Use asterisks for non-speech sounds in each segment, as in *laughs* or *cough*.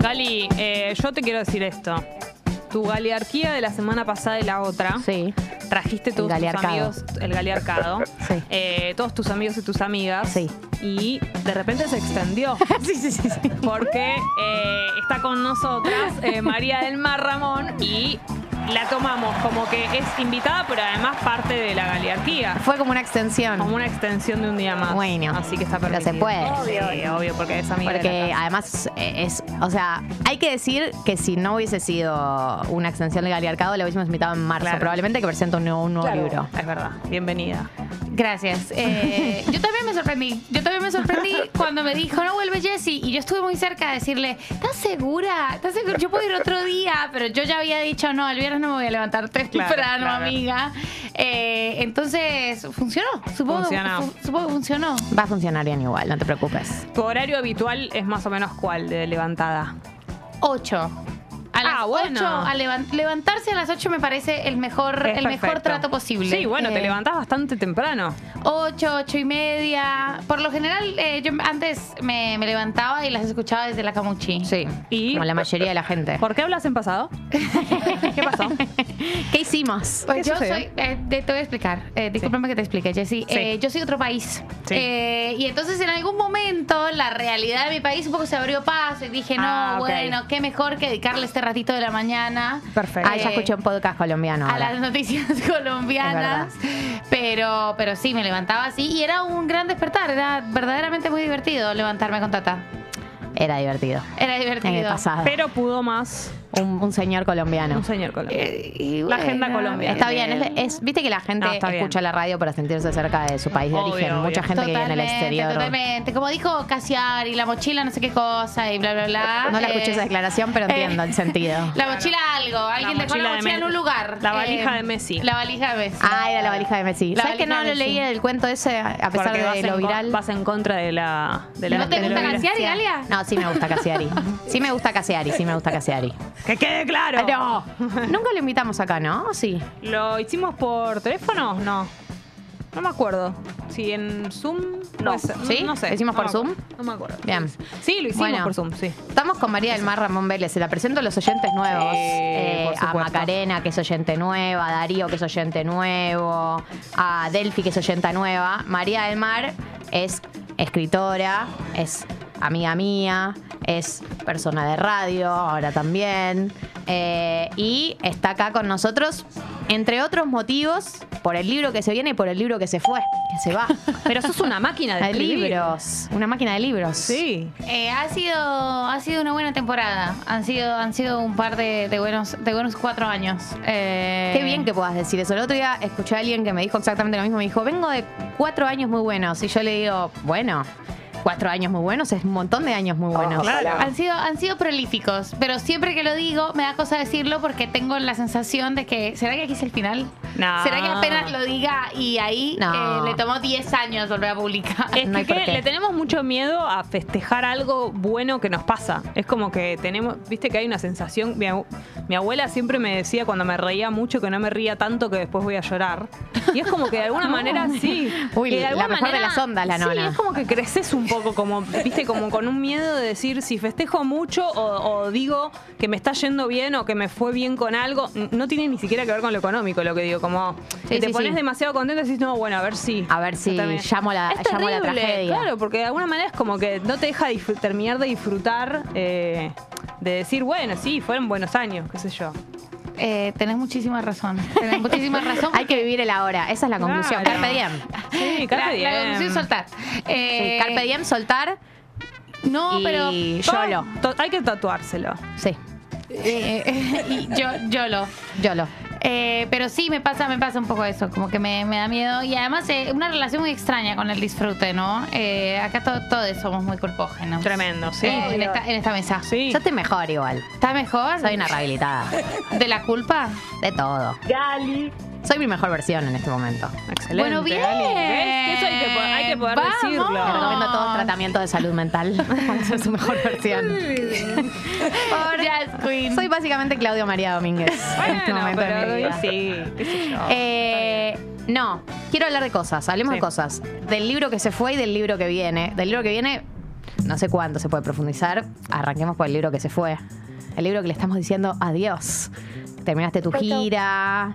Gali, eh, yo te quiero decir esto. Tu galiarquía de la semana pasada y la otra. Sí. Trajiste todos tus amigos, el galiarcado. *laughs* Sí. eh, todos tus amigos y tus amigas. Sí. Y de repente se extendió. *laughs* sí, sí, sí, sí. Porque eh, está con nosotras María del Mar Ramón y la tomamos como que es invitada, pero además parte de la galiarquía. Fue como una extensión. Como una extensión de un día más. Bueno, Así que está pero permitido. se puede. Sí, obvio, porque es amiga de la Porque casa. además eh, es, o sea, hay que decir que si no hubiese sido una extensión de Galiarcado, le hubiésemos invitado en marzo, Claro. probablemente que presenta un nuevo, un nuevo libro. Es verdad. Bienvenida. Gracias. Eh, yo también me sorprendí. Yo también me sorprendí *laughs* cuando me dijo, no vuelve Jessy. Y yo estuve muy cerca de decirle, ¿estás segura? ¿Estás segura? Yo puedo ir otro día, pero yo ya había dicho, no, el viernes no me voy a levantar temprano, claro, amiga. Eh, entonces, funcionó. Supongo, funcionó. Supongo que funcionó. Va a funcionar bien igual, no te preocupes. ¿Tu horario habitual es más o menos cuál de levantada? 8. Ah, bueno. ocho, a levan- levantarse a las 8 me parece el mejor, Es el mejor trato posible. Sí, bueno, te Eh, levantás bastante temprano. 8, 8 y media. Por lo general, eh, yo antes me, me levantaba y las escuchaba desde la camuchi. Sí. Y- Como la mayoría de la gente. ¿Por qué hablas en pasado? *laughs* ¿Qué pasó? ¿Qué hicimos? Pues ¿Qué yo sucedió? soy, eh, te, te voy a explicar, eh, discúlpame que te explique, Jessy. Sí. Eh, yo soy de otro país. Sí. Eh, y entonces en algún momento la realidad de mi país un poco se abrió paso y dije, no, Ah, bueno, qué mejor que dedicarle este ratito de la mañana Perfecto. Ah, ya Eh, escuché un podcast colombiano. a ahora. las noticias *laughs* colombianas. Pero, pero sí, me levantaba así y era un gran despertar. Era verdaderamente muy divertido levantarme con Tata. Era divertido. Era En el divertido. pasado. Pero pudo más Un, un señor colombiano. un señor colombiano. Eh, y La agenda colombiana. Está bien, es, es- viste que la gente No, está bien. escucha la radio para sentirse cerca de su país de Obvio, origen. obvio. Mucha gente que vive en el Totalmente, exterior. Totalmente. Como dijo Casiari, la mochila no sé qué cosa y bla, bla, bla. No la Eh, escuché esa declaración, pero entiendo eh, el sentido. *laughs* La mochila algo. Alguien dejó mochila la de mochila en un lugar. la valija Eh, de Messi. La valija de Messi. Ah, era la valija de Messi. La ¿Sabes que no lo leí el cuento ese a pesar Porque de lo viral? vas en contra de la. De la ¿No te de gusta. Casiari, Galia? No, sí me gusta Casiari. Sí me gusta Casiari, sí me gusta Casiari. Que quede claro. No, nunca lo invitamos acá, ¿no? ¿O Sí. ¿Lo hicimos por teléfono? No. No me acuerdo. Si en Zoom. No. puede ser. ¿Sí? No sé. ¿Lo hicimos No por. Zoom? No me acuerdo. Bien. Sí, lo hicimos Bueno. por Zoom, sí. Estamos con María del Mar Ramón Vélez. Se la presento a los oyentes nuevos. Sí, Eh, a. Macarena, que es oyente nueva, a Darío, que es oyente nuevo, a Delphi, que es oyente nueva. María del Mar es escritora, es amiga mía, es persona de radio, ahora también. eh, y está acá con nosotros, entre otros motivos, por el libro que se viene y por el libro que se fue, que se va. *laughs* Pero sos una máquina de libros, una máquina de libros. Sí. Eh, ha sido ha sido una buena temporada. Han sido han sido un par de, de buenos de buenos cuatro años. Eh, Qué bien que puedas decir eso. El otro día escuché a alguien que me dijo exactamente lo mismo. Me dijo, vengo de cuatro años muy buenos. Y yo le digo, bueno, cuatro años muy buenos es un montón de años muy buenos. Claro. Han sido, han sido prolíficos, pero siempre que lo digo me da cosa decirlo porque tengo la sensación de que, ¿será que aquí es el final? No. ¿Será que apenas lo diga y ahí No. eh, le tomó 10 años volver a publicar? Es No que, le tenemos mucho miedo a festejar algo bueno que nos pasa. Es como que tenemos, viste que hay una sensación. Mi, abu- mi abuela siempre me decía cuando me reía mucho que no me ría tanto que después voy a llorar. Y es como que de alguna *laughs* manera sí. Uy, que de la alguna mejor de las ondas, la sí, nona. es como que creces un poco, como, viste, como con un miedo de decir si festejo mucho o, o digo que me está yendo bien o que me fue bien con algo. No tiene ni siquiera que ver con lo económico lo que digo. Como Sí, que te sí, pones sí. demasiado contento y decís, no, bueno, a ver si. A ver si llamo la- Es llamo la terrible, tragedia. Claro, porque de alguna manera es como que no te deja terminar de disfrutar, eh, de decir, bueno, sí, fueron buenos años, qué sé yo. Eh, tenés muchísima razón. *laughs* Tenés muchísima razón. Hay que vivir el ahora. Esa es la conclusión. Claro. Carpe diem. Sí, carpe la, la diem. conclusión es soltar. Sí, Eh, carpe diem, soltar No, y pero. YOLO. Hay que tatuárselo. Sí, eh, y yo, YOLO. YOLO. Eh, pero sí me pasa, me pasa un poco eso, como que me, me da miedo. Y además eh, una relación muy extraña con el disfrute, ¿no? Eh, acá to- todos somos muy culpógenos. Tremendo, sí. Eh, en, esta, en esta mesa. Sí. Yo estoy mejor igual. ¿Está mejor? Soy una rehabilitada. ¿De la culpa? De todo. Gali. Soy mi mejor versión en este momento. Excelente. Bueno, bien. Gali. ¿Ves? Que eso hay que, po- hay que poder Vamos. Te decirlo. recomiendo todo tratamiento de salud mental para ser su mejor versión. Jazz Queen. Soy básicamente Claudio María Domínguez en este Bueno, momento de mi pero vida. sí, qué sé yo. Eh, no, quiero hablar de cosas, hablemos Sí. de cosas. Del libro que se fue y del libro que viene. Del libro que viene, no sé cuánto se puede profundizar. Arranquemos por el libro que se fue. El libro que le estamos diciendo adiós. Terminaste tu gira.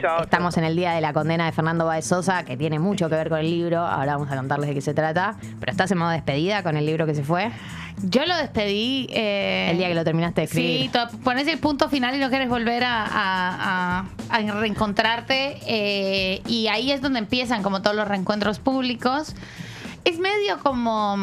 Chao, Estamos en el día de la condena de Fernando Baez Sosa, que tiene mucho que ver con el libro. Ahora vamos a contarles de qué se trata. Pero estás en modo despedida con el libro que se fue. Yo lo despedí. eh, El día que lo terminaste de escribir. Sí, pones el punto final y no quieres volver a, a- a- a reencontrarte. eh, y ahí es donde empiezan como todos los reencuentros públicos. Es medio como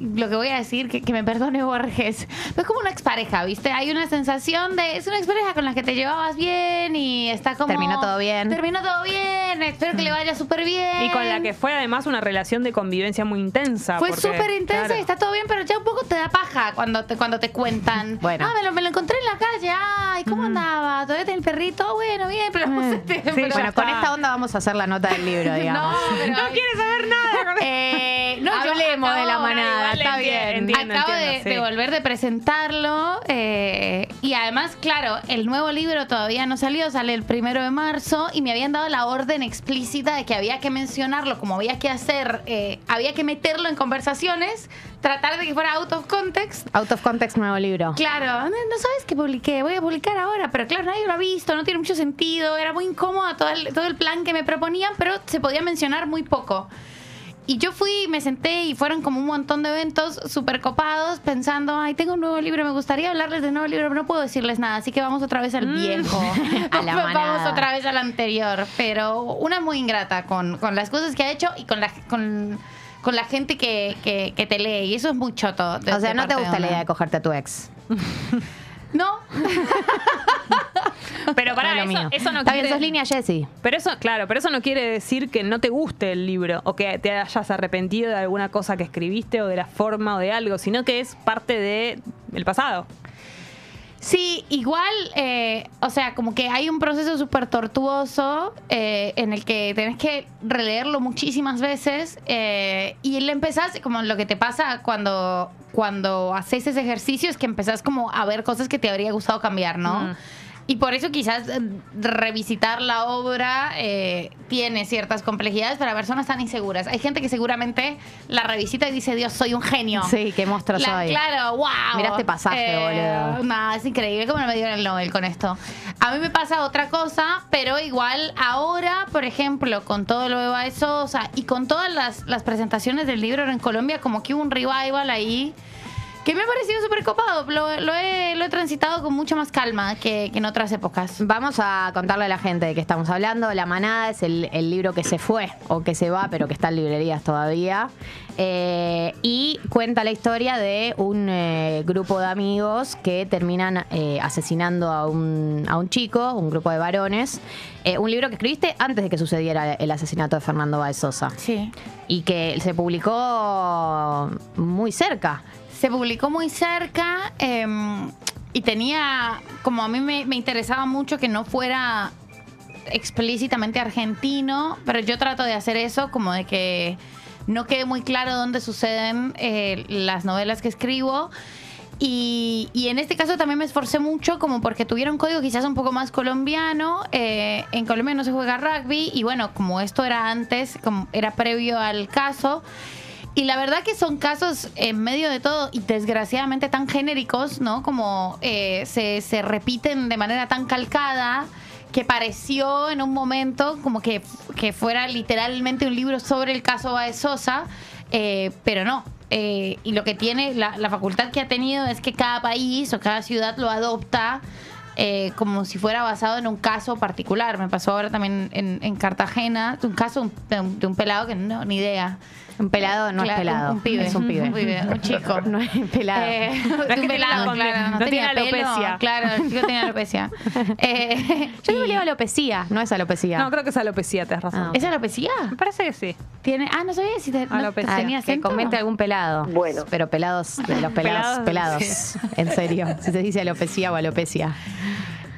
lo que voy a decir, que, que me perdone Borges. Pero es como una expareja, ¿viste? Hay una sensación de. Es una expareja con la que te llevabas bien y está como. Terminó todo bien. Terminó todo bien, espero que le vaya súper bien. Y con la que fue además una relación de convivencia muy intensa. Fue súper intensa claro. y está todo bien, pero ya un poco te da paja cuando te, cuando te cuentan. Bueno. Ah, me lo, me lo encontré en la calle. Ay, ¿cómo andaba? ¿Todavía tiene el perrito? Bueno, bien, pero... pero- ya Bueno, con esta onda vamos a hacer la nota del libro, *laughs* digamos. No, pero... No quiere saber nada. *laughs* Eh, no, yo Hablemos de la acabo- manada, está bien. entiendo, Acabo de, entiendo, de sí. volver de presentarlo eh, y además, claro, el nuevo libro todavía no salió, sale el primero de marzo y me habían dado la orden explícita de que había que mencionarlo, como había que hacer, eh, había que meterlo en conversaciones, tratar de que fuera out of context. Out of context, nuevo libro. Claro, no no sabes que publiqué, voy a publicar ahora, pero claro, nadie lo ha visto, no tiene mucho sentido, era muy incómodo todo el, todo el plan que me proponían, pero se podía mencionar muy poco. Y yo fui, me senté y fueron como un montón de eventos súper copados pensando, ay, tengo un nuevo libro, me gustaría hablarles del nuevo libro, pero no puedo decirles nada, así que vamos otra vez al viejo. *laughs* A la vamos otra vez al anterior. Pero una muy ingrata con, con las cosas que ha hecho y con la, con, con la gente que, que, que te lee. Y eso es muy choto. de- O sea, de no te gusta la idea de cogerte a tu ex. *laughs* No, *laughs* *laughs* Pero para eso, mío. eso no Está quiere... bien, sos línea Jessie. Pero eso, claro, pero eso no quiere decir que no te guste el libro o que te hayas arrepentido de alguna cosa que escribiste o de la forma o de algo, sino que es parte de el pasado. Sí, igual, eh, o sea, como que hay un proceso súper tortuoso eh, en el que tenés que releerlo muchísimas veces eh, y le empezás, como lo que te pasa cuando, cuando haces ese ejercicio, es que empezás como a ver cosas que te habría gustado cambiar, ¿no? Mm. Y por eso quizás eh, revisitar la obra eh, tiene ciertas complejidades para personas tan inseguras. Hay gente que seguramente la revisita y dice, Dios, soy un genio. Sí, qué monstruo La- soy. Claro, wow. Mirá este pasaje, boludo. No, es increíble cómo no me dieron el Nobel con esto. A mí me pasa otra cosa, pero igual ahora, por ejemplo, con todo lo de Baez Sosa y con todas las, las presentaciones del libro en Colombia, como que hubo un revival ahí que me ha parecido súper copado. Lo, lo he, lo he transitado con mucha más calma que, que en otras épocas. Vamos a contarle a la gente de qué estamos hablando. La manada es el, el libro que se fue o que se va, pero que está en librerías todavía. Eh, y cuenta la historia de un eh, grupo de amigos que terminan eh, asesinando a un, a un chico, un grupo de varones. Un libro que escribiste antes de que sucediera el asesinato de Fernando Baez Sosa. Sí. Y que se publicó muy cerca. Se publicó muy cerca em, y tenía, como a mí me, interesaba mucho que no fuera explícitamente argentino, pero yo trato de hacer eso como de que no quede muy claro dónde suceden eh, las novelas que escribo. Y, y en este caso también me esforcé mucho como porque tuviera un código quizás un poco más colombiano. Eh, en Colombia no se juega rugby y bueno, como esto era antes, como era previo al caso. Y la verdad que son casos en medio de todo y desgraciadamente tan genéricos, ¿no? Como eh, se, se repiten de manera tan calcada que pareció en un momento como que, que fuera literalmente un libro sobre el caso Baez Sosa, eh, pero no. Eh, y lo que tiene, la, la facultad que ha tenido es que cada país o cada ciudad lo adopta eh, como si fuera basado en un caso particular. Me pasó ahora también en, en Cartagena, un caso de un, de un pelado que no, ni idea. Un pelado no es Claro, pelado. Un, un pibe. Es un pibe. un *laughs* chico. *laughs* No es pelado. Eh, es de que un pelado, claro. no tenía tiene pelo. alopecia. Claro, el chico tenía alopecia. *laughs* Eh, Yo y- le digo alopecia, no es alopecia. No, creo que es alopecia, te has razón. Ah, ¿Es alopecia? Me parece que sí. Tiene, ah, no sabía si te, no, Alopecia. tenía que acento. comente algún pelado. Bueno. Pero pelados, de los pelados, Pelados, pelados. En serio. Si se dice alopecia o alopecia.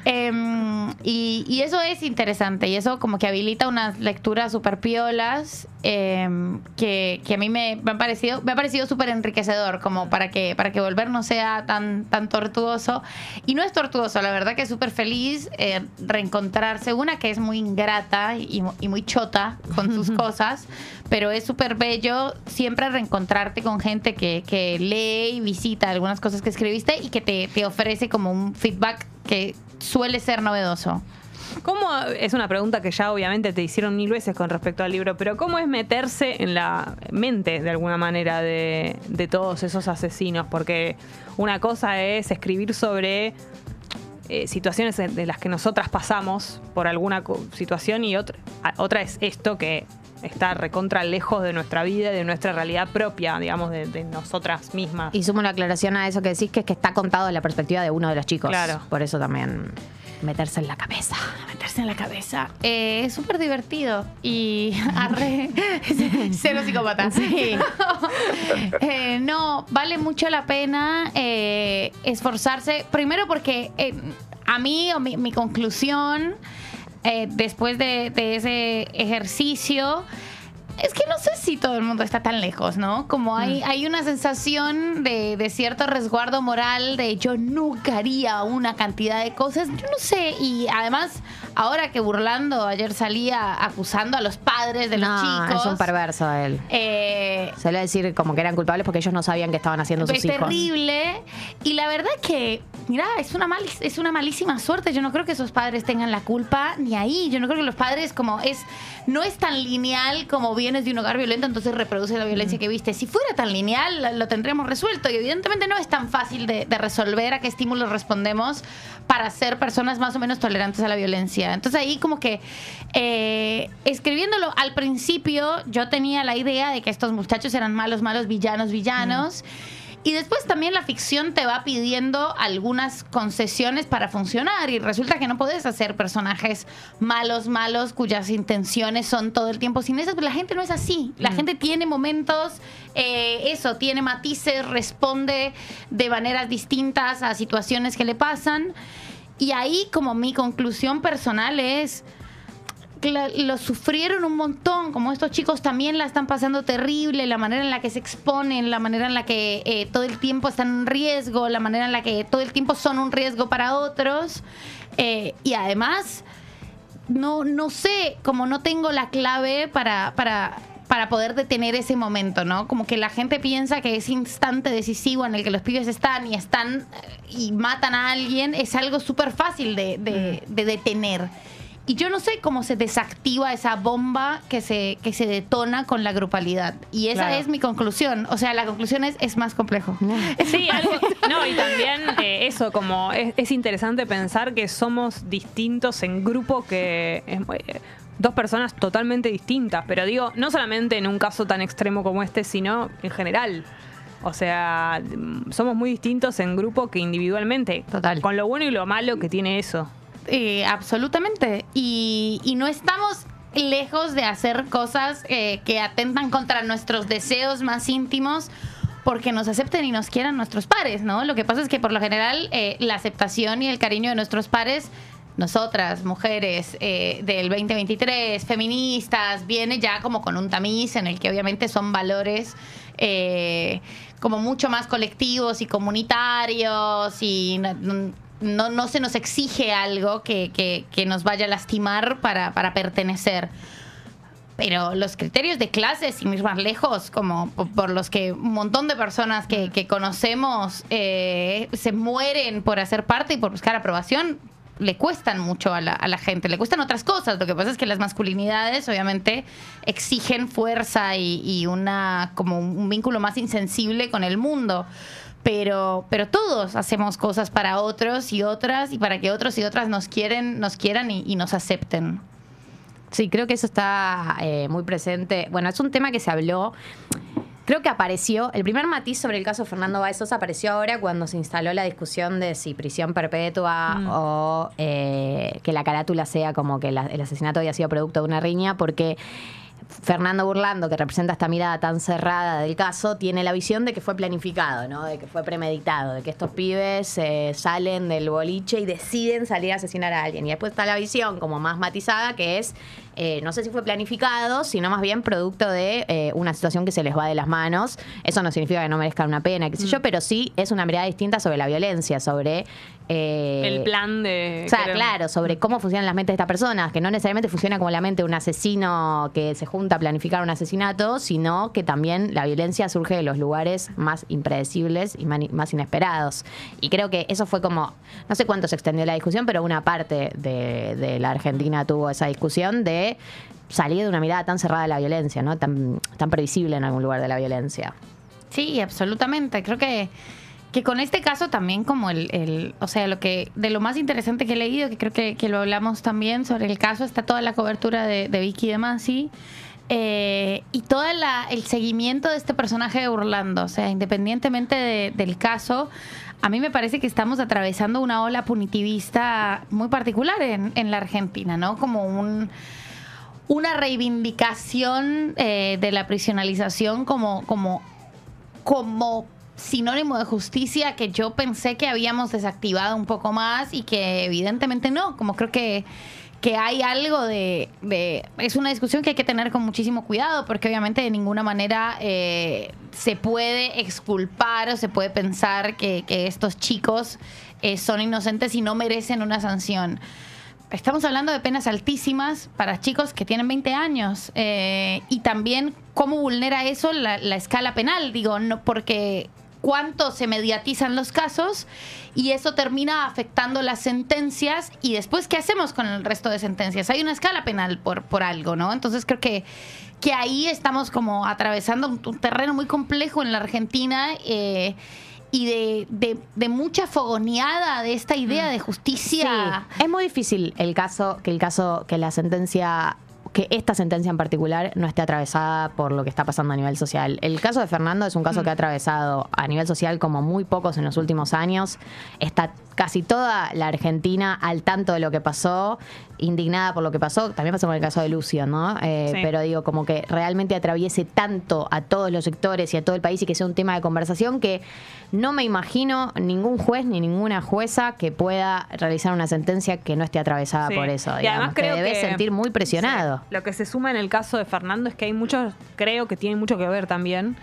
Em, y, y eso es interesante y eso como que habilita unas lecturas súper piolas eh, que, que a mí me, me han parecido me ha parecido súper enriquecedor como para que para que volver no sea tan tan tortuoso. Y no es tortuoso la verdad que es súper feliz eh, reencontrarse una que es muy ingrata y, y muy chota con sus *laughs* cosas pero es súper bello siempre reencontrarte con gente que, que lee y visita algunas cosas que escribiste y que te, te ofrece como un feedback que suele ser novedoso. ¿Cómo, es una pregunta que ya obviamente te hicieron mil veces con respecto al libro, pero ¿cómo es meterse en la mente de alguna manera de, todos esos asesinos? Porque una cosa es escribir sobre eh, situaciones de las que nosotras pasamos por alguna situación y otra, otra es esto que está recontra lejos de nuestra vida, y de nuestra realidad propia, digamos, de, de nosotras mismas. Y sumo una aclaración a eso que decís, que es que está contado de la perspectiva de uno de los chicos. Claro. Por eso también meterse en la cabeza. meterse en la cabeza. Eh, es súper divertido y *laughs* arre, *laughs* cero psicópata. Sí. *laughs* Eh, no, vale mucho la pena eh, esforzarse. Primero porque a mí, o mi, mi conclusión, eh, después de, de ese ejercicio, es que no sé si todo el mundo está tan lejos, ¿no? Como hay, hay una sensación de, de cierto resguardo moral de yo nunca haría una cantidad de cosas, yo no sé, y además, ahora que burlando, ayer salía acusando a los padres de los chicos. es un perverso él. eh, Se le decir como que eran culpables porque ellos no sabían que estaban haciendo sus es hijos. terrible. Y la verdad que, mira, es una, mal, es una malísima suerte. Yo no creo que esos padres tengan la culpa ni ahí. Yo no creo que los padres, como es, no es tan lineal como vienes de un hogar violento, entonces reproduce la violencia que viste. Si fuera tan lineal, lo- tendríamos resuelto. Y evidentemente no es tan fácil de, de resolver a qué estímulos respondemos para ser personas más o menos tolerantes a la violencia. Entonces ahí como que eh, escribiéndolo al principio yo tenía la idea de que estos muchachos eran malos, malos, villanos, villanos. Y después también la ficción te va pidiendo algunas concesiones para funcionar y resulta que no puedes hacer personajes malos, malos, cuyas intenciones son todo el tiempo sin esas, pero la gente no es así. La gente tiene momentos, eh, eso, tiene matices, responde de maneras distintas a situaciones que le pasan. Y ahí como mi conclusión personal es lo sufrieron un montón, como estos chicos también la están pasando terrible, la manera en la que se exponen, la manera en la que eh, todo el tiempo están en riesgo, la manera en la que todo el tiempo son un riesgo para otros. eh, y además, no, no sé, como no tengo la clave para, para, para poder detener ese momento, ¿no? Como que la gente piensa que ese instante decisivo en el que los pibes están y están eh, y matan a alguien es algo súper fácil de, de- de detener. Y yo no sé cómo se desactiva esa bomba que se, que se detona con la grupalidad. Y esa Claro. es mi conclusión. O sea, la conclusión es, es más complejo. *laughs* Sí, algo, no, y también eh, eso, como es, es interesante pensar que somos distintos en grupo, que es, eh, dos personas totalmente distintas, pero digo, no solamente en un caso tan extremo como este, sino en general. O sea, mm, somos muy distintos en grupo que individualmente. Total. Con lo bueno y lo malo que tiene eso. Eh, absolutamente. Y, no estamos lejos de hacer cosas eh, que atentan contra nuestros deseos más íntimos porque nos acepten y nos quieran nuestros pares, ¿no? Lo que pasa es que por lo general eh, la aceptación y el cariño de nuestros pares, nosotras, mujeres del 2023, feministas, viene ya como con un tamiz en el que obviamente son valores como mucho más colectivos y comunitarios y no, no- se nos exige algo que, que- que nos vaya a lastimar para, para pertenecer. Pero los criterios de clase, sin ir más lejos, como po- por los que un montón de personas que, que conocemos eh, se mueren por hacer parte y por buscar aprobación, le cuestan mucho a la, a la gente, le cuestan otras cosas. Lo que pasa es que las masculinidades obviamente exigen fuerza y, y una como un vínculo más insensible con el mundo. Pero, pero todos hacemos cosas para otros y otras y para que otros y otras nos quieren, nos quieran y- y nos acepten. Sí, creo que eso está eh, muy presente. Bueno, es un tema que se habló. Creo que apareció, el primer matiz sobre el caso Fernando Báez Sosa apareció ahora cuando se instaló la discusión de si prisión perpetua o eh, que la carátula sea como que la- el asesinato había sido producto de una riña, porque Fernando Burlando, que representa esta mirada tan cerrada del caso, tiene la visión de que fue planificado, ¿no? De que fue premeditado, de que estos pibes eh, salen del boliche y deciden salir a asesinar a alguien. Y después está la visión como más matizada, que es, eh, no sé si fue planificado, sino más bien producto de eh, una situación que se les va de las manos. Eso no significa que no merezcan una pena, qué sé yo, pero sí es una mirada distinta sobre la violencia, sobre... eh, El plan de. o sea, querer- claro, sobre cómo funcionan las mentes de estas personas, que no necesariamente funciona como la mente de un asesino que se junta a planificar un asesinato, sino que también la violencia surge de los lugares más impredecibles y más inesperados. Y creo que eso fue como, no sé cuánto se extendió la discusión, pero una parte de, de la Argentina tuvo esa discusión de salir de una mirada tan cerrada de la violencia, ¿no? Tan, tan previsible en algún lugar de la violencia. Sí, absolutamente. Creo que, que con este caso también como el, el- o sea, lo que, de lo más interesante que he leído, que creo que, que lo hablamos también sobre el caso, está toda la cobertura de, de Vicky de Masi. eh, y todo el seguimiento de este personaje de Burlando, o sea, independientemente de- del caso, a mí me parece que estamos atravesando una ola punitivista muy particular en, en la Argentina, ¿no? Como un, una reivindicación eh, de la prisionalización como, como, como sinónimo de justicia que yo pensé que habíamos desactivado un poco más y que evidentemente no, como creo que que hay algo de, Es una discusión que hay que tener con muchísimo cuidado porque obviamente de ninguna manera eh, se puede exculpar o se puede pensar que, que estos chicos eh, son inocentes y no merecen una sanción. Estamos hablando de penas altísimas para chicos que tienen 20 años eh, y también cómo vulnera eso la, la escala penal, digo, no porque cuánto se mediatizan los casos y eso termina afectando las sentencias y después qué hacemos con el resto de sentencias. Hay una escala penal por, por algo, ¿no? Entonces creo que, que ahí estamos como atravesando un, un terreno muy complejo en la Argentina. eh, y de, de- de mucha fogoneada de esta idea de justicia. Sí, es muy difícil el caso, que el caso, que la sentencia, que esta sentencia en particular no esté atravesada por lo que está pasando a nivel social. El caso de Fernando es un caso que ha atravesado a nivel social como muy pocos en los últimos años. Está casi toda la Argentina al tanto de lo que pasó, indignada por lo que pasó. También pasó con el caso de Lucio, ¿no? Eh, Sí. Pero digo, como que realmente atraviese tanto a todos los sectores y a todo el país y que sea un tema de conversación que no me imagino ningún juez ni ninguna jueza que pueda realizar una sentencia que no esté atravesada Sí. por eso. Y además que creo debe que- sentir muy presionado. Sí. Lo que se suma en el caso de Fernando es que hay muchos, creo que tiene mucho que ver también,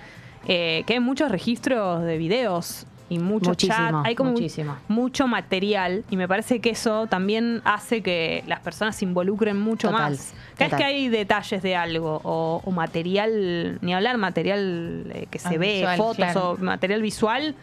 eh, que hay muchos registros de videos y mucho Muchísimo, chat, hay como muchísimo. mucho material y me parece que eso también hace que las personas se involucren mucho Total, más. Cada vez que hay detalles de algo o, o material, ni hablar material eh, que se Ah, ve, visual, fotos claro. o material visual,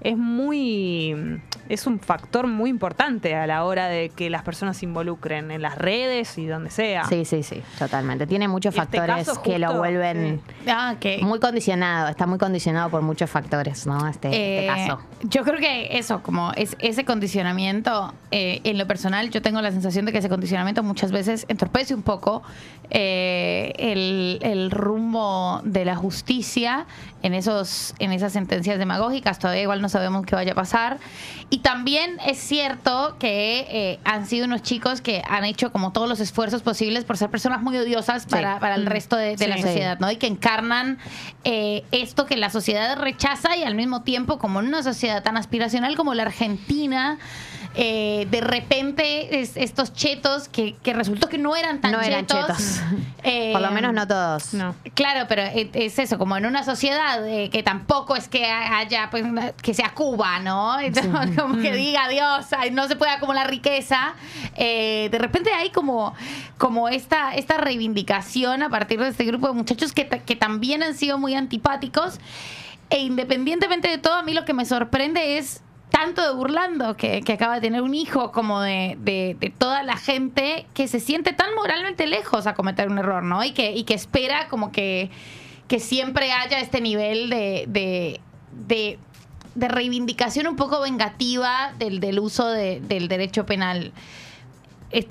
es muy es un factor muy importante a la hora de que las personas se involucren en las redes y donde sea. Sí, sí, sí, totalmente. Tiene muchos este factores caso que lo vuelven Ah, muy condicionado. Está muy condicionado por muchos factores, ¿no? Este, este Eh, caso. Yo creo que eso, como es, ese condicionamiento, eh, en lo personal, yo tengo la sensación de que ese condicionamiento muchas veces entorpece un poco eh, el, el rumbo de la justicia en esos en esas sentencias demagógicas. Todavía igual no sabemos qué vaya a pasar. Y también es cierto que eh, han sido unos chicos que han hecho como todos los esfuerzos posibles por ser personas muy odiosas para, para el resto de, de la sociedad, ¿no? Y que encarnan eh, esto que la sociedad rechaza y al mismo tiempo, como en una sociedad tan aspiracional como la Argentina, eh, de repente es- estos chetos que, que resultó que no eran tan No eran chetos. *laughs* eh, por lo menos no todos. No. Claro, pero es es eso, como en una sociedad eh, que tampoco es que haya, pues, una- que sea Cuba, ¿no? *laughs* Entonces, como que diga Dios, no se puede acumular riqueza. Eh, de repente hay como, como esta, esta reivindicación a partir de este grupo de muchachos que, que también han sido muy antipáticos. E independientemente de todo, a mí lo que me sorprende es tanto de Burlando, que, acaba de tener un hijo, como de, toda la gente que se siente tan moralmente lejos a cometer un error, ¿no? Y que, y que espera como que, que siempre haya este nivel de, de, de- de reivindicación un poco vengativa del, del uso de- del derecho penal.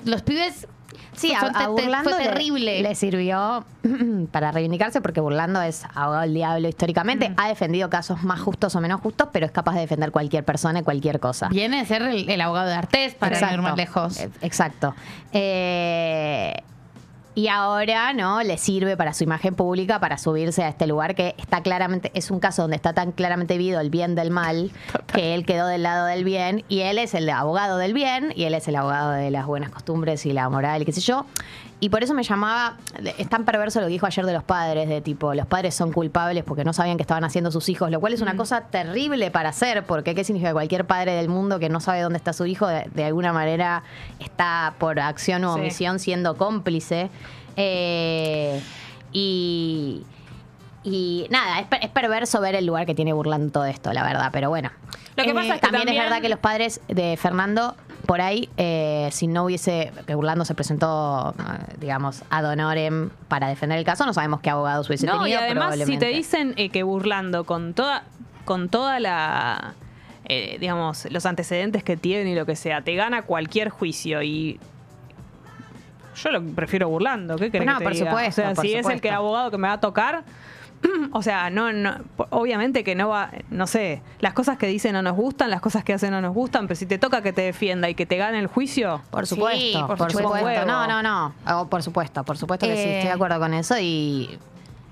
Los pibes... Sí, a, Burlando fue le- terrible. Le, sirvió *clears throat* para reivindicarse porque Burlando es abogado del diablo históricamente. Mm. Ha defendido casos más justos o menos justos, pero es capaz de defender cualquier persona y cualquier cosa. Viene a ser el, el abogado de Artés para no ir más lejos. Eh, Exacto. Eh, Y ahora, ¿no? Le sirve para su imagen pública, para subirse a este lugar que está claramente, es un caso donde está tan claramente vivido el bien del mal, que él quedó del lado del bien, y él es el abogado del bien, y él es el abogado de las buenas costumbres y la moral, y qué sé yo. Y por eso me llamaba, es tan perverso lo que dijo ayer de los padres, de tipo, los padres son culpables porque no sabían que estaban haciendo sus hijos, lo cual es una cosa terrible para hacer, porque ¿qué significa cualquier padre del mundo que no sabe dónde está su hijo, de, de alguna manera está por acción o Sí. omisión siendo cómplice? Eh, y, y nada, es, es perverso ver el lugar que tiene burlando todo esto, la verdad, pero bueno. Lo que Eh, pasa es que también, también- es verdad que los padres de Fernando, por ahí, eh, si no hubiese, que Burlando se presentó, eh, digamos, ad honorem para defender el caso, no sabemos qué abogados hubiese No, y tenido. además, si te dicen eh, que burlando con toda, con toda la, digamos, los antecedentes que tiene y lo que sea, te gana cualquier juicio y yo lo prefiero burlando. ¿Qué crees No, que te por diga? supuesto, O sea, por si es el que abogado que me va a tocar. *clears throat* O sea, no, no, obviamente que no va, no sé, las cosas que dicen no nos gustan, las cosas que hacen no nos gustan, pero si te toca que te defienda y que te gane el juicio, Por Sí, supuesto, por por, supuesto. supuesto. No, no, no. Oh, por supuesto, por supuesto que sí, Eh, estoy de acuerdo con eso y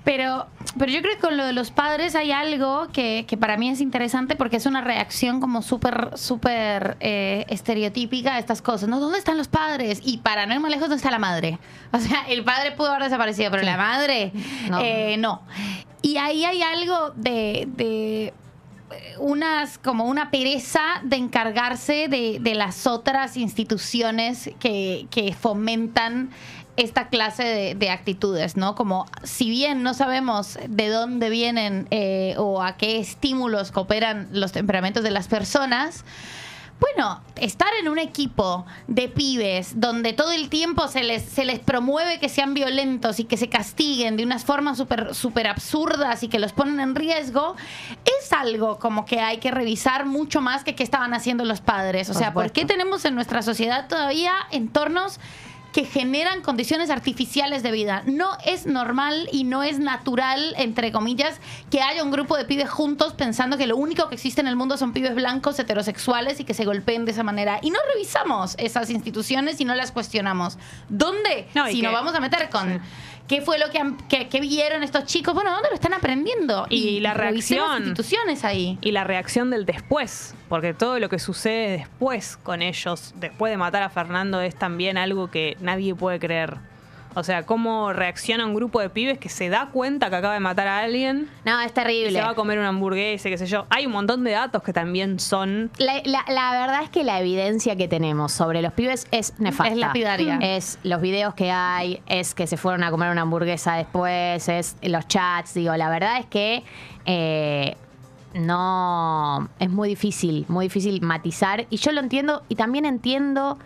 Pero, pero yo creo que con lo de los padres hay algo que, que para mí es interesante porque es una reacción como súper, súper eh, estereotípica a estas cosas. ¿no? ¿Dónde están los padres? Y para no ir más lejos, ¿dónde está la madre? O sea, el padre pudo haber desaparecido, pero la madre, No. eh, no. Y ahí hay algo de... de eh, unas como una pereza de encargarse de, de las otras instituciones que, que fomentan esta clase de, de actitudes, ¿no? Como si bien no sabemos de dónde vienen eh, o a qué estímulos cooperan los temperamentos de las personas, bueno, estar en un equipo de pibes donde todo el tiempo se les, se les promueve que sean violentos y que se castiguen de unas formas súper súper absurdas y que los ponen en riesgo, es algo como que hay que revisar mucho más que qué estaban haciendo los padres. O sea, ¿por qué tenemos en nuestra sociedad todavía entornos que generan condiciones artificiales de vida. No es normal y no es natural, entre comillas, que haya un grupo de pibes juntos pensando que lo único que existe en el mundo son pibes blancos heterosexuales y que se golpeen de esa manera. Y no revisamos esas instituciones y no las cuestionamos. ¿Dónde? No, si que- nos vamos a meter con... ¿Qué fue lo que, han- que, que vieron estos chicos? Bueno, ¿dónde lo están aprendiendo? Y la revisemos reacción. instituciones ahí. y la reacción del después, porque todo lo que sucede después con ellos, después de matar a Fernando, es también algo que nadie puede creer. O sea, cómo reacciona un grupo de pibes que se da cuenta que acaba de matar a alguien No, es y terrible. se va a comer una hamburguesa, qué sé yo. Hay un montón de datos que también son... La, la- la verdad es que la evidencia que tenemos sobre los pibes es nefasta. Es lapidaria. Es los videos que hay, es que se fueron a comer una hamburguesa después, es los chats. Digo, la verdad es que eh, no. Es muy difícil, muy difícil matizar. Y yo lo entiendo y también entiendo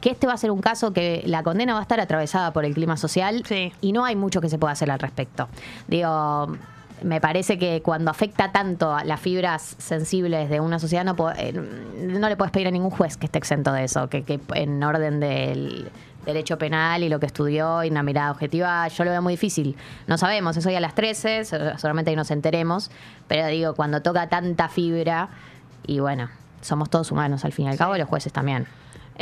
que este va a ser un caso que la condena va a estar atravesada por el clima social Sí. y no hay mucho que se pueda hacer al respecto. Digo, me parece que cuando afecta tanto a las fibras sensibles de una sociedad, no, eh, no le puedes pedir a ningún juez que esté exento de eso, que, que en orden del derecho penal y lo que estudió y una mirada objetiva, yo lo veo muy difícil. No sabemos, es hoy a las 13, so- solamente ahí nos enteremos, pero digo, cuando toca tanta fibra, y bueno, somos todos humanos al fin y al cabo, y los jueces también.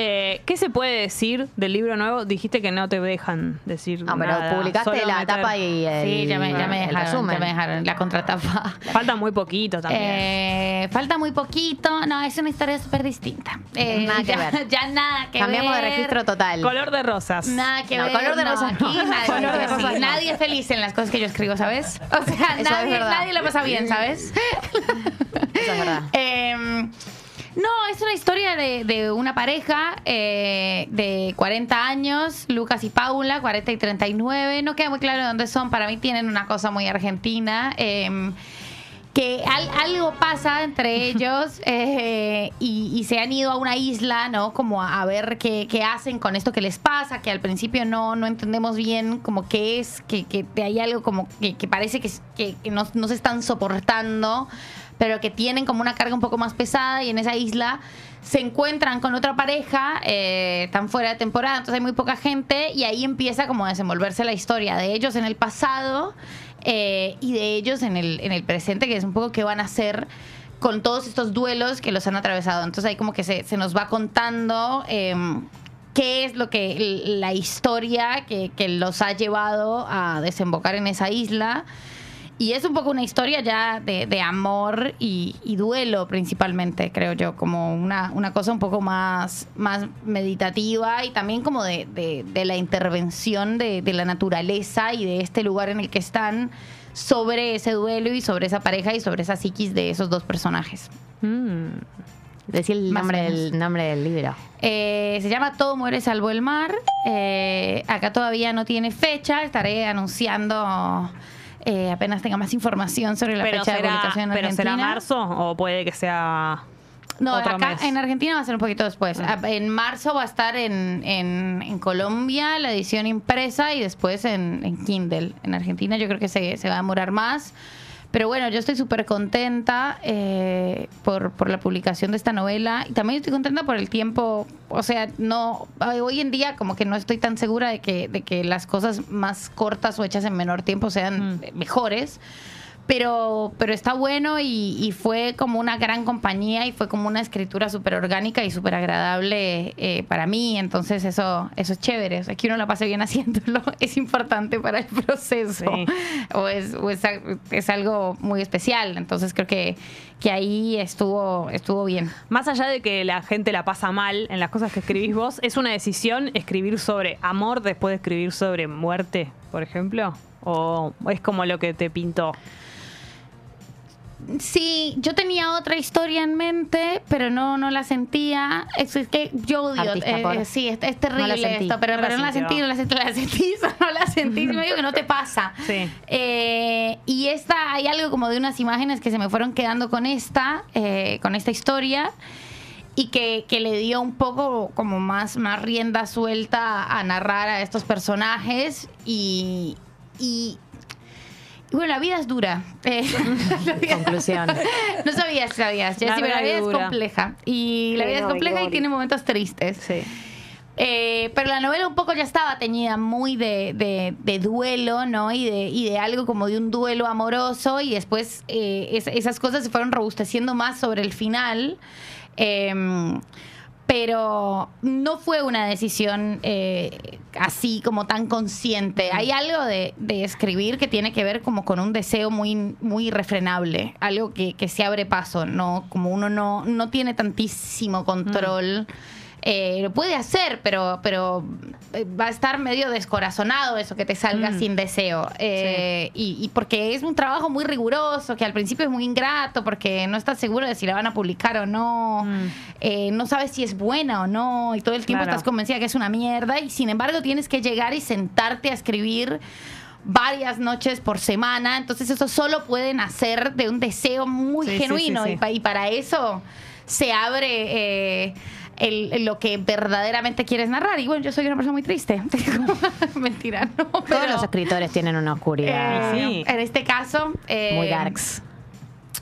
Eh, ¿Qué se puede decir del libro nuevo? Dijiste que no te dejan decir No, pero nada, publicaste solo la meter- tapa y el, Sí, ya me, ya me el dejaron, resumen. ya me dejaron *laughs* la contratapa. Falta muy poquito también. Eh, falta muy poquito. No, es una historia súper distinta. Eh, Nada que ya, ver. *laughs* ya nada que Cambiamos ver. de registro total. Color de rosas. Nada que No, ver. color de no, rosas no. aquí nadie, *laughs* Color de sí, rosas no. nadie es feliz en las cosas que yo escribo, ¿sabes? O sea, Eso nadie, lo pasa bien, ¿sabes? Eso es verdad. No, es una historia de, de una pareja eh, de 40 años, Lucas y Paula, 40 y 39. No queda muy claro de dónde son. Para mí tienen una cosa muy argentina. eh, que al- algo pasa entre *laughs* ellos eh, y, y se han ido a una isla, ¿no? Como a, a ver qué, qué hacen con esto que les pasa, que al principio no, no entendemos bien como qué es, que, que hay algo como que, que parece que, que, que no, no se están soportando, pero que tienen como una carga un poco más pesada y en esa isla se encuentran con otra pareja, eh, están fuera de temporada, entonces hay muy poca gente y ahí empieza como a desenvolverse la historia de ellos en el pasado eh, y de ellos en el, en el presente, que es un poco qué van a hacer con todos estos duelos que los han atravesado. Entonces ahí como que se, se nos va contando eh, qué es lo que la historia que, que los ha llevado a desembocar en esa isla. Y es un poco una historia ya de, de amor y, y duelo principalmente, creo yo, como una, una cosa un poco más, más meditativa y también como de, de- de la intervención de, de la naturaleza y de este lugar en el que están sobre ese duelo y sobre esa pareja y sobre esa psiquis de esos dos personajes. Mm. Decir el Más nombre del, nombre del libro. Eh, se llama Todo muere salvo el mar. Eh, acá todavía no tiene fecha. Estaré anunciando eh, apenas tenga más información sobre la Pero, fecha de será, publicación en pero Argentina. será marzo o puede que sea No, otro acá mes. en Argentina va a ser un poquito después. Ah. A- En marzo va a estar en, en- en Colombia la edición impresa y después en, en Kindle. En Argentina yo creo que se, se va a demorar más. Pero bueno, yo estoy súper contenta eh, por, por la publicación de esta novela y también estoy contenta por el tiempo. O sea, no hoy en día como que no estoy tan segura de que, de que las cosas más cortas o hechas en menor tiempo sean Mm. mejores. Pero, pero está bueno y, y fue como una gran compañía y fue como una escritura súper orgánica y súper agradable eh, para mí. Entonces eso, eso es chévere. O sea, que uno la pase bien *laughs* haciéndolo es importante para el proceso. Sí. O, es, o es, es algo muy especial. Entonces creo que, que ahí estuvo, estuvo bien. Más allá de que la gente la pasa mal en las cosas que escribís vos, ¿es una decisión escribir sobre amor después de escribir sobre muerte, por ejemplo? ¿O es como lo que te pintó? Sí, yo tenía otra historia en mente, pero no, no la sentía. Es, es que yo odio. Eh, por- sí, es, terrible esto, pero No pero la no la sintió. sentí, no la sentí, la sentí, *laughs* no la sentí. Me digo que no te pasa. Sí. Eh, y esta, hay algo como de unas imágenes que se me fueron quedando con esta, eh, con esta historia. Y que, que le dio un poco como más, más rienda suelta a narrar a estos personajes. Y, y bueno, la vida es dura. Eh, *laughs* vida- Conclusión. *laughs* no sabías, sabías, Jessy, pero la vida es dura. compleja. Y la vida es compleja y tiene momentos tristes. Sí. Eh, pero la novela un poco ya estaba teñida muy de, de- de duelo, ¿no? Y de, y de algo como de un duelo amoroso. Y después eh, es- esas cosas se fueron robusteciendo más sobre el final. Em, pero no fue una decisión eh, así como tan consciente. Hay algo de, de escribir que tiene que ver como con un deseo muy, muy irrefrenable, algo que, que se abre paso, ¿no? Como uno no, no tiene tantísimo control. Eh, lo puede hacer, pero, pero eh, va a estar medio descorazonado eso que te salga Mm. sin deseo. Eh, y, y porque es un trabajo muy riguroso, que al principio es muy ingrato, porque no estás seguro de si la van a publicar o no. Mm. Eh, no sabes si es buena o no, y todo el tiempo Claro. estás convencida que es una mierda, y sin embargo tienes que llegar y sentarte a escribir varias noches por semana, entonces eso solo puede nacer de un deseo muy Sí, genuino, sí. Y, pa- y para eso se abre el- lo que verdaderamente quieres narrar. Y bueno, yo soy una persona muy triste. *laughs* Mentira, no. Todos pero, los escritores tienen una oscuridad. eh, Sí. En este caso. eh, muy darks.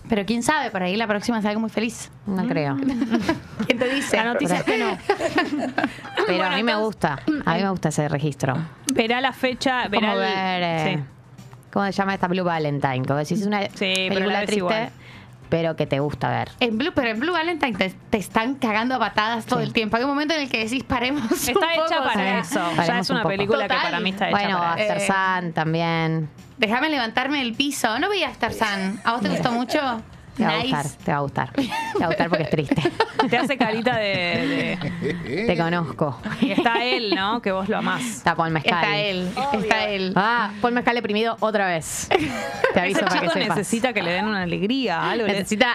Pero quién sabe, por ahí la próxima es algo muy feliz. No creo. *laughs* ¿Quién te dice? La noticia es que no. *laughs* Pero Bueno, a mí me gusta. A mí me gusta ese registro. Verá la fecha, verá el- ver. eh, sí. ¿Cómo se llama esta Blue Valentine? Como decís, es una pero la triste, igual. Pero que te gusta ver. En Blue, pero en Blue Valentine te, te están cagando a patadas todo Sí. el tiempo. Hay un momento en el que decís, paremos. un Está poco, hecha o para sea, eso. Ya es un una poco. película que para mí está hecha Bueno, para After Eh, Sun también. Déjame levantarme del piso. No veía Tarzán. ¿A vos te gustó mucho? Te va a gustar, te va a gustar. Te va a gustar porque es triste. *laughs* Te hace carita de, Te conozco. de- Y está él, ¿no? Que vos lo amás. Está Paul Mezcal. Está él. Está él. Ah, Paul Mezcal deprimido otra vez. Te aviso Ese para que chico sepas. necesita que le den una alegría, algo. Necesita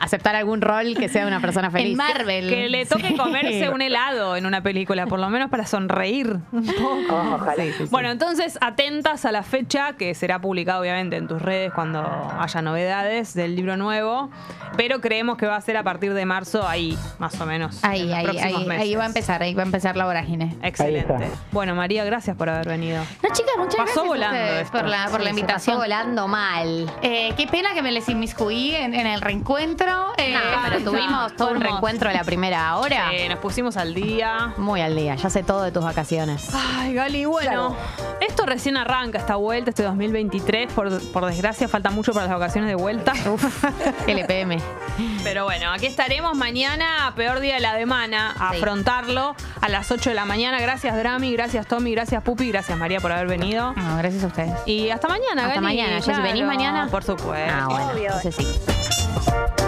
aceptar algún rol que sea una persona feliz. En Marvel. Que le toque Sí. comerse un helado en una película, por lo menos para sonreír un poco. Sí, sí, sí. Bueno, entonces atentas a la fecha que será publicada obviamente en tus redes cuando haya novedades del libro nuevo, pero creemos que va a ser a partir de marzo ahí, más o menos. en Ahí, los ahí, ahí, meses. ahí va a empezar, ahí va a empezar la vorágine. Excelente. Bueno, María, gracias por haber venido. No, chicas, muchas Pasó gracias volando esto. por la, por la Sí, invitación. pasó volando mal. Eh, qué pena que me les inmiscuí en, en el reencuentro. Eh, No, pero *laughs* tuvimos todo un reencuentro a la primera hora. Eh, nos pusimos al día. Muy al día, ya sé todo de tus vacaciones. Ay, Gali, bueno, esto recién arranca esta vuelta, este 2023. Por, por desgracia, falta mucho para las vacaciones de vuelta. *laughs* LPM. Pero bueno, aquí estaremos mañana, peor día de la semana, a Sí. afrontarlo a las 8 de la mañana. Gracias, Drami, gracias, Tommy, gracias, Pupi, gracias, María, por haber venido. No, gracias a ustedes. Y hasta mañana, Hasta Gali, mañana. Jessy, claro, ¿venís mañana? Por supuesto. Ah, bueno. Entonces sí.